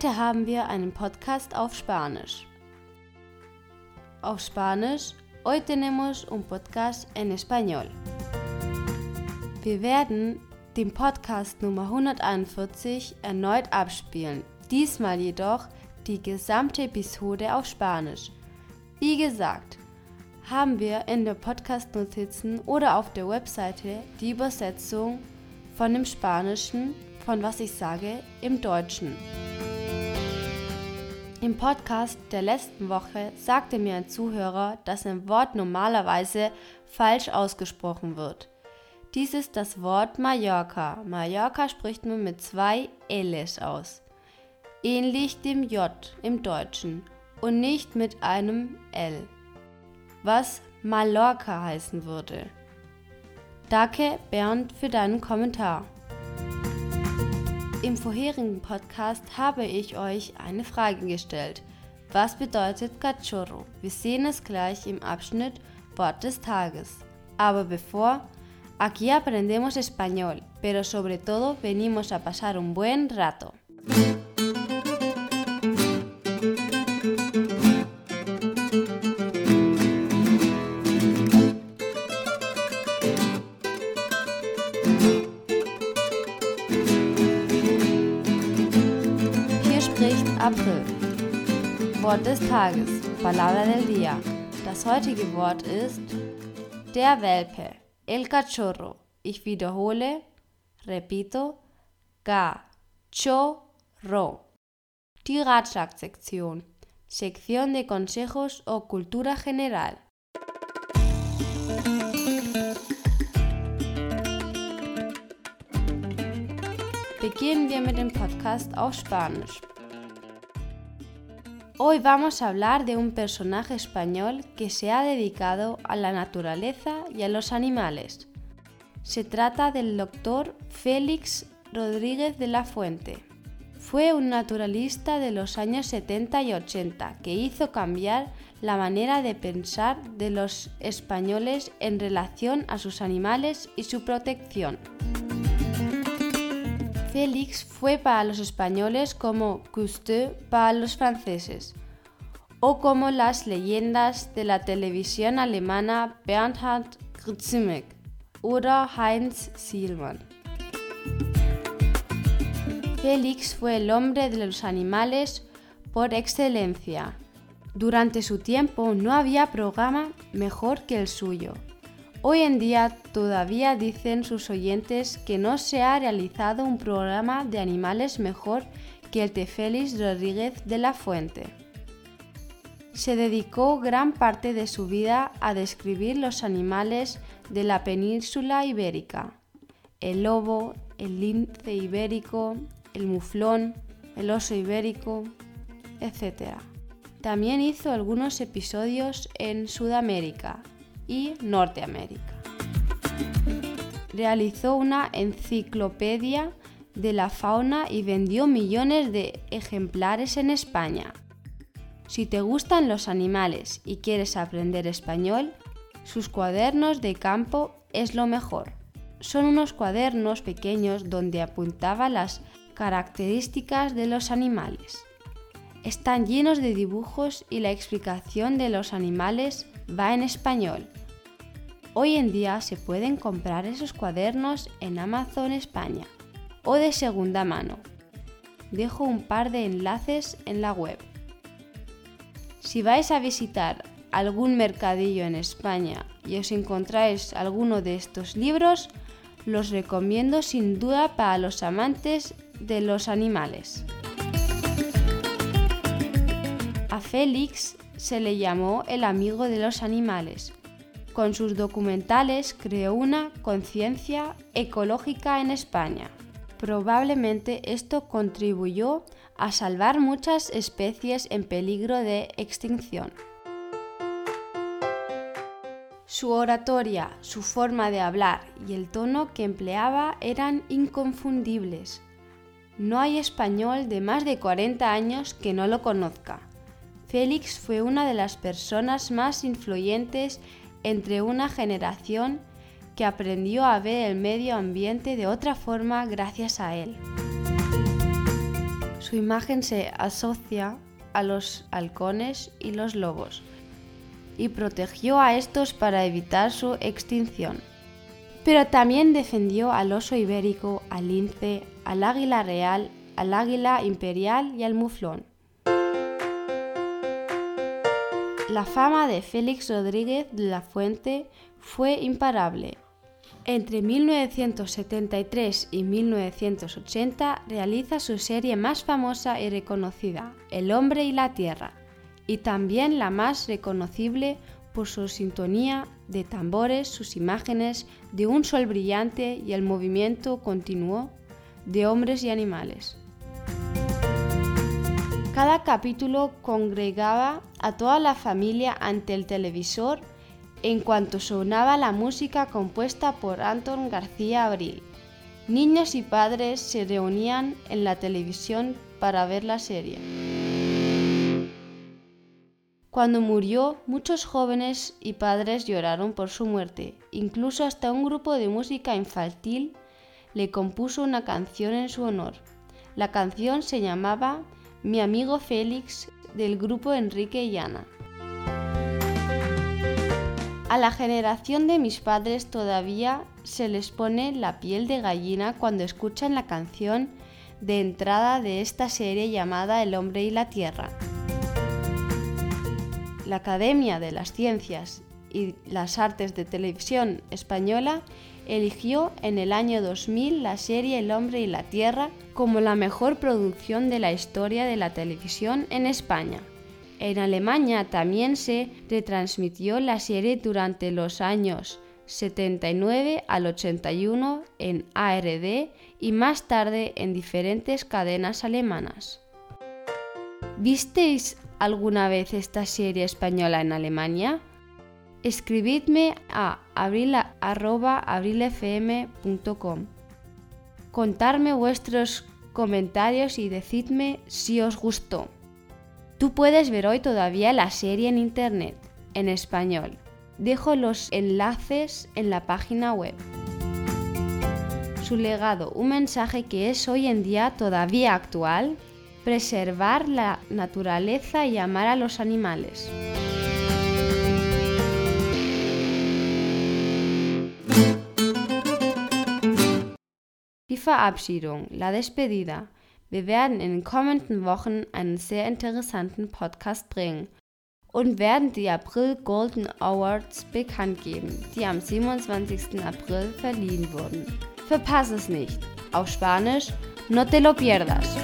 Heute haben wir einen Podcast auf Spanisch. Auf Spanisch, hoy tenemos un podcast en español. Wir werden den Podcast Nummer 141 erneut abspielen, diesmal jedoch die gesamte Episode auf Spanisch. Wie gesagt, haben wir in der Podcast-Notizen oder auf der Webseite die Übersetzung von dem Spanischen, von was ich sage, im Deutschen. Im Podcast der letzten Woche sagte mir ein Zuhörer, dass ein Wort normalerweise falsch ausgesprochen wird. Dies ist das Wort Mallorca. Mallorca spricht man mit zwei Ls aus. Ähnlich dem J im Deutschen und nicht mit einem L. Was Mallorca heißen würde. Danke, Bernd, für deinen Kommentar. Im vorherigen Podcast habe ich euch eine Frage gestellt. Was bedeutet Cachorro? Wir sehen es gleich im Abschnitt Wort des Tages. Aber bevor, aquí aprendemos español, pero sobre todo venimos a pasar un buen rato. April. Wort des Tages, Palabra del Día. Das heutige Wort ist der Welpe, el cachorro. Ich wiederhole, repito, cachorro. Die Ratschlagsektion, Sección de Consejos o Cultura General. Beginnen wir mit dem Podcast auf Spanisch. Hoy vamos a hablar de un personaje español que se ha dedicado a la naturaleza y a los animales. Se trata del doctor Félix Rodríguez de la Fuente. Fue un naturalista de los años 70 y 80 que hizo cambiar la manera de pensar de los españoles en relación a sus animales y su protección. Félix fue para los españoles como Cousteau para los franceses, o como las leyendas de la televisión alemana Bernhard Grzimek oder Heinz Sielmann. Félix fue el hombre de los animales por excelencia. Durante su tiempo no había programa mejor que el suyo. Hoy en día todavía dicen sus oyentes que no se ha realizado un programa de animales mejor que el de Félix Rodríguez de la Fuente. Se dedicó gran parte de su vida a describir los animales de la península ibérica, el lobo, el lince ibérico, el muflón, el oso ibérico, etc. También hizo algunos episodios en Sudamérica, y Norteamérica. Realizó una enciclopedia de la fauna y vendió millones de ejemplares en España. Si te gustan los animales y quieres aprender español, sus cuadernos de campo es lo mejor. Son unos cuadernos pequeños donde apuntaba las características de los animales. Están llenos de dibujos y la explicación de los animales va en español. Hoy en día se pueden comprar esos cuadernos en Amazon España o de segunda mano. Dejo un par de enlaces en la web. Si vais a visitar algún mercadillo en España y os encontráis alguno de estos libros, los recomiendo sin duda para los amantes de los animales. A Félix se le llamó el amigo de los animales. Con sus documentales creó una conciencia ecológica en España. Probablemente esto contribuyó a salvar muchas especies en peligro de extinción. Su oratoria, su forma de hablar y el tono que empleaba eran inconfundibles. No hay español de más de 40 años que no lo conozca. Félix fue una de las personas más influyentes entre una generación que aprendió a ver el medio ambiente de otra forma gracias a él. Su imagen se asocia a los halcones y los lobos y protegió a estos para evitar su extinción. Pero también defendió al oso ibérico, al lince, al águila real, al águila imperial y al muflón. La fama de Félix Rodríguez de la Fuente fue imparable. Entre 1973 y 1980 realiza su serie más famosa y reconocida, El hombre y la tierra, y también la más reconocible por su sintonía de tambores, sus imágenes de un sol brillante y el movimiento continuo de hombres y animales. Cada capítulo congregaba a toda la familia ante el televisor en cuanto sonaba la música compuesta por Anton García Abril. Niños y padres se reunían en la televisión para ver la serie. Cuando murió, muchos jóvenes y padres lloraron por su muerte. Incluso hasta un grupo de música infantil le compuso una canción en su honor. La canción se llamaba Mi amigo Félix del grupo Enrique y Ana. A la generación de mis padres todavía se les pone la piel de gallina cuando escuchan la canción de entrada de esta serie llamada El hombre y la tierra. La Academia de las Ciencias y las Artes de Televisión Española eligió en el año 2000 la serie El hombre y la tierra como la mejor producción de la historia de la televisión en España. En Alemania también se retransmitió la serie durante los años 79 al 81 en ARD y más tarde en diferentes cadenas alemanas. ¿Visteis alguna vez esta serie española en Alemania? Escribidme a abril.abrilfm.com. Contarme vuestros comentarios y decidme si os gustó. Tú puedes ver hoy todavía la serie en internet, en español. Dejo los enlaces en la página web. Su legado, un mensaje que es hoy en día todavía actual, preservar la naturaleza y amar a los animales. Verabschiedung, la despedida. Wir werden in den kommenden Wochen einen sehr interessanten Podcast bringen und werden die April Golden Awards bekannt geben, die am 27. April verliehen wurden. Verpasse es nicht. Auf Spanisch, no te lo pierdas.